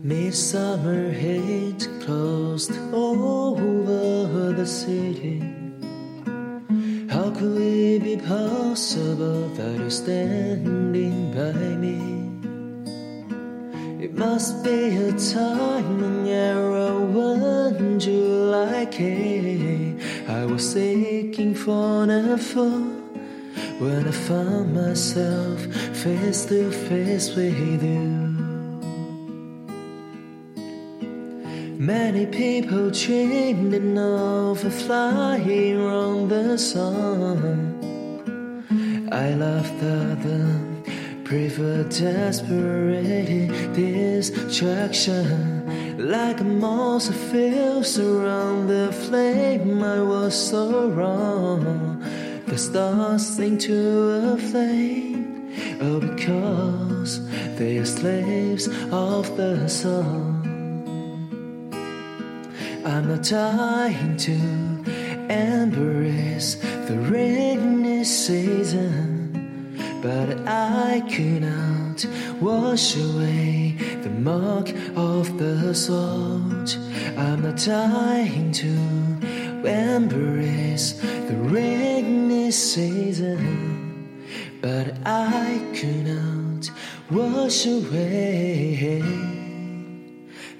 Midsummer heat closed over the city. How could it be possible that you're standing by me? It must be a time and era when July came. I was seeking for never when I found myself face to face with you. Many people dreaming of flying around the sun. I laughed at them, prefer desperate distraction. Like a mouse feels around the flame, I was so wrong. The stars sing to a flame, oh, because they are slaves of the sun. I'm not dying to embrace the rainy season, but I cannot wash away the mark of the salt. I'm not dying to embrace the rainy season, but I cannot wash away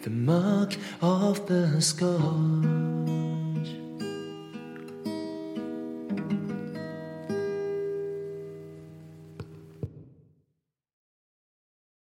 the mark of the scar.